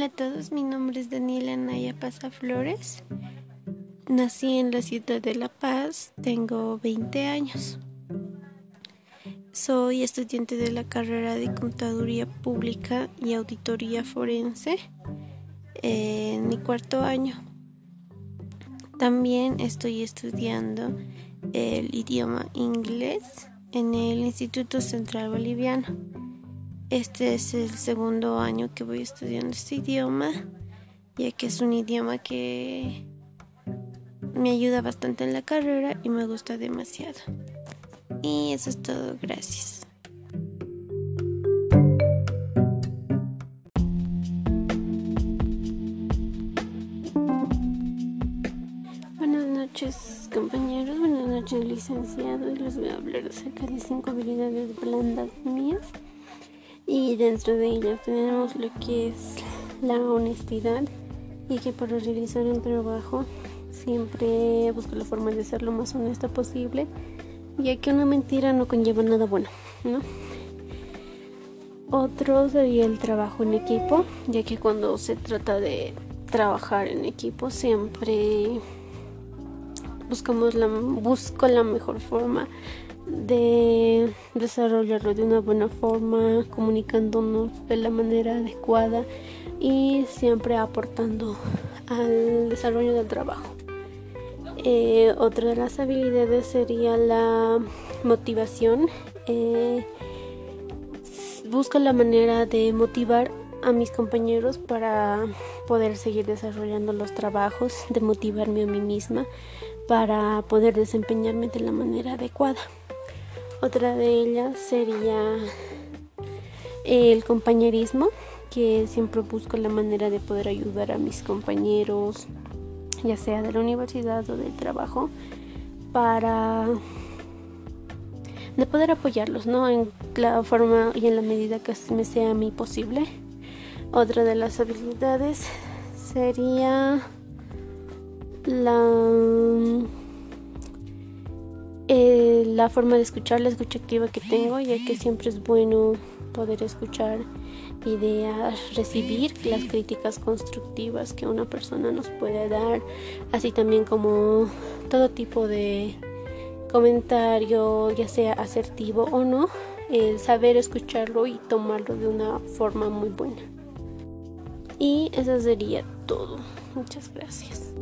Hola a todos, mi nombre es Daniela Naya Flores. Nací en la ciudad de La Paz, tengo 20 años. Soy estudiante de la carrera de Contaduría Pública y Auditoría Forense en mi cuarto año. También estoy estudiando el idioma inglés en el Instituto Central Boliviano. Este es el segundo año que voy estudiando este idioma, ya que es un idioma que me ayuda bastante en la carrera y me gusta demasiado. Y eso es todo, gracias. Buenas noches compañeros, buenas noches licenciados. Les voy a hablar acerca de cinco habilidades blandas mías y dentro de ellas tenemos lo que es la honestidad y que para realizar un trabajo siempre busco la forma de ser lo más honesta posible ya que una mentira no conlleva nada bueno ¿no? otro sería el trabajo en equipo ya que cuando se trata de trabajar en equipo siempre buscamos la busco la mejor forma de desarrollarlo de una buena forma, comunicándonos de la manera adecuada y siempre aportando al desarrollo del trabajo. Eh, otra de las habilidades sería la motivación. Eh, busco la manera de motivar a mis compañeros para poder seguir desarrollando los trabajos, de motivarme a mí misma para poder desempeñarme de la manera adecuada. Otra de ellas sería el compañerismo, que siempre busco la manera de poder ayudar a mis compañeros, ya sea de la universidad o del trabajo, para de poder apoyarlos, ¿no? En la forma y en la medida que me sea a mí posible. Otra de las habilidades sería la la forma de escuchar, la escucha activa que tengo, ya que siempre es bueno poder escuchar ideas, recibir las críticas constructivas que una persona nos puede dar, así también como todo tipo de comentario, ya sea asertivo o no, el saber escucharlo y tomarlo de una forma muy buena. Y eso sería todo. Muchas gracias.